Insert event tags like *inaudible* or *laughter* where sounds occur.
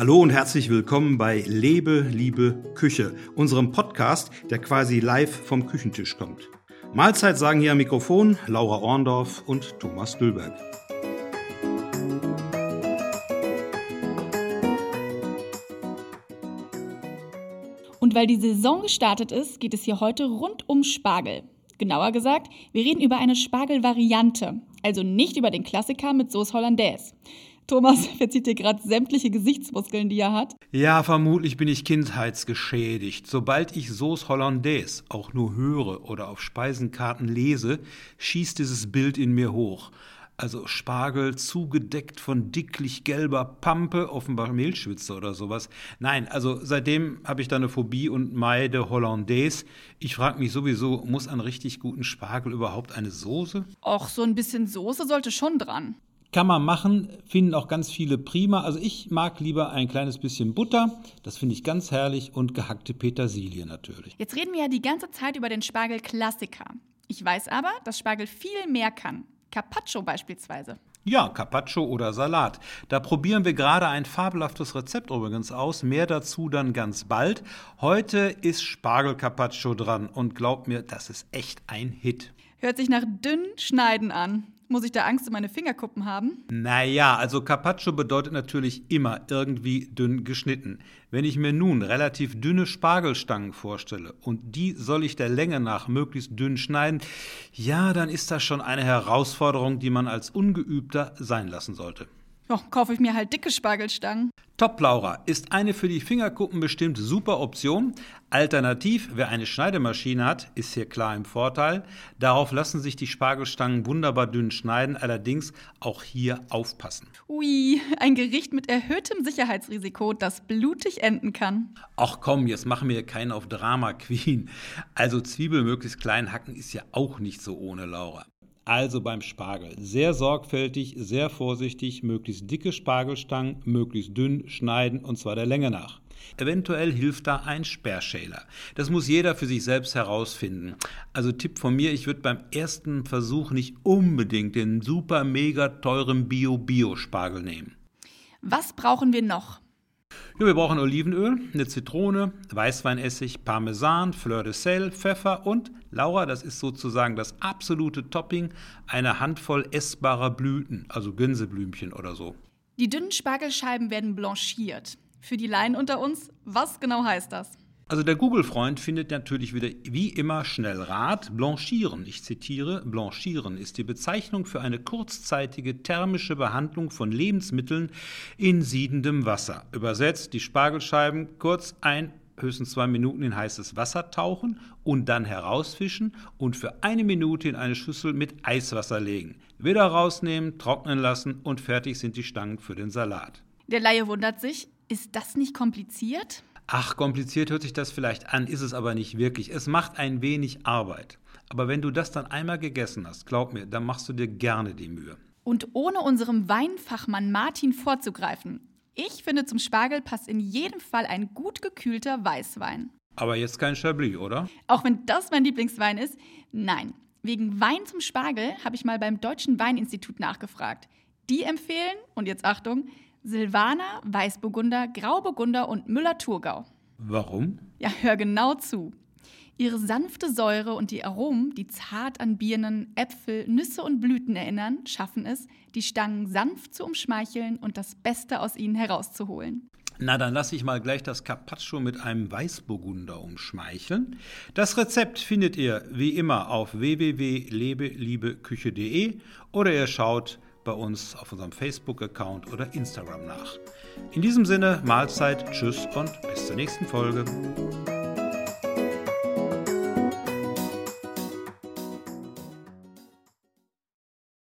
Hallo und herzlich willkommen bei Lebe, Liebe, Küche, unserem Podcast, der quasi live vom Küchentisch kommt. Mahlzeit sagen hier am Mikrofon Laura Orndorff und Thomas Dülberg. Und weil die Saison gestartet ist, geht es hier heute rund um Spargel. Genauer gesagt, wir reden über eine Spargelvariante, also nicht über den Klassiker mit Sauce Hollandaise. Thomas *laughs* verzieht dir gerade sämtliche Gesichtsmuskeln, die er hat. Ja, vermutlich bin ich kindheitsgeschädigt. Sobald ich Sauce Hollandaise auch nur höre oder auf Speisenkarten lese, schießt dieses Bild in mir hoch. Also Spargel zugedeckt von dicklich gelber Pampe, offenbar Mehlschwitze oder sowas. Nein, also seitdem habe ich da eine Phobie und meide Hollandaise. Ich frage mich sowieso, muss an richtig guten Spargel überhaupt eine Soße? Och, so ein bisschen Soße sollte schon dran. Kann man machen, finden auch ganz viele prima. Also ich mag lieber ein kleines bisschen Butter, das finde ich ganz herrlich und gehackte Petersilie natürlich. Jetzt reden wir ja die ganze Zeit über den Spargel Klassiker. Ich weiß aber, dass Spargel viel mehr kann. Carpaccio beispielsweise. Ja, Carpaccio oder Salat. Da probieren wir gerade ein fabelhaftes Rezept übrigens aus. Mehr dazu dann ganz bald. Heute ist Spargel Carpaccio dran und glaubt mir, das ist echt ein Hit. Hört sich nach dünn schneiden an. Muss ich da Angst um meine Fingerkuppen haben? Naja, also Carpaccio bedeutet natürlich immer irgendwie dünn geschnitten. Wenn ich mir nun relativ dünne Spargelstangen vorstelle und die soll ich der Länge nach möglichst dünn schneiden, ja, dann ist das schon eine Herausforderung, die man als Ungeübter sein lassen sollte. Ja, kaufe ich mir halt dicke Spargelstangen. Top Laura ist eine für die Fingerkuppen bestimmt super Option. Alternativ, wer eine Schneidemaschine hat, ist hier klar im Vorteil. Darauf lassen sich die Spargelstangen wunderbar dünn schneiden, allerdings auch hier aufpassen. Ui, ein Gericht mit erhöhtem Sicherheitsrisiko, das blutig enden kann. Ach komm, jetzt machen wir keinen auf Drama Queen. Also Zwiebel möglichst klein hacken ist ja auch nicht so ohne Laura. Also beim Spargel sehr sorgfältig, sehr vorsichtig, möglichst dicke Spargelstangen, möglichst dünn schneiden und zwar der Länge nach. Eventuell hilft da ein Sperrschäler. Das muss jeder für sich selbst herausfinden. Also Tipp von mir, ich würde beim ersten Versuch nicht unbedingt den super mega teuren Bio-Bio-Spargel nehmen. Was brauchen wir noch? Ja, wir brauchen Olivenöl, eine Zitrone, Weißweinessig, Parmesan, Fleur de Sel, Pfeffer und, Laura, das ist sozusagen das absolute Topping, eine Handvoll essbarer Blüten, also Gänseblümchen oder so. Die dünnen Spargelscheiben werden blanchiert. Für die Laien unter uns, was genau heißt das? Also der Google-Freund findet natürlich wieder wie immer schnell Rat. Blanchieren, ich zitiere, Blanchieren ist die Bezeichnung für eine kurzzeitige thermische Behandlung von Lebensmitteln in siedendem Wasser. Übersetzt die Spargelscheiben kurz ein höchstens zwei Minuten in heißes Wasser tauchen und dann herausfischen und für eine Minute in eine Schüssel mit Eiswasser legen. Wieder rausnehmen, trocknen lassen und fertig sind die Stangen für den Salat. Der Laie wundert sich, ist das nicht kompliziert? Ach, kompliziert hört sich das vielleicht an, ist es aber nicht wirklich. Es macht ein wenig Arbeit. Aber wenn du das dann einmal gegessen hast, glaub mir, dann machst du dir gerne die Mühe. Und ohne unserem Weinfachmann Martin vorzugreifen. Ich finde, zum Spargel passt in jedem Fall ein gut gekühlter Weißwein. Aber jetzt kein Chablis, oder? Auch wenn das mein Lieblingswein ist? Nein. Wegen Wein zum Spargel habe ich mal beim Deutschen Weininstitut nachgefragt. Die empfehlen, und jetzt Achtung, Silvaner, Weißburgunder, Grauburgunder und Müller-Thurgau. Warum? Ja, hör genau zu. Ihre sanfte Säure und die Aromen, die zart an Birnen, Äpfel, Nüsse und Blüten erinnern, schaffen es, die Stangen sanft zu umschmeicheln und das Beste aus ihnen herauszuholen. Na, dann lasse ich mal gleich das Carpaccio mit einem Weißburgunder umschmeicheln. Das Rezept findet ihr wie immer auf www.lebeliebeküche.de oder ihr schaut bei uns auf unserem Facebook-Account oder Instagram nach. In diesem Sinne, Mahlzeit, Tschüss und bis zur nächsten Folge.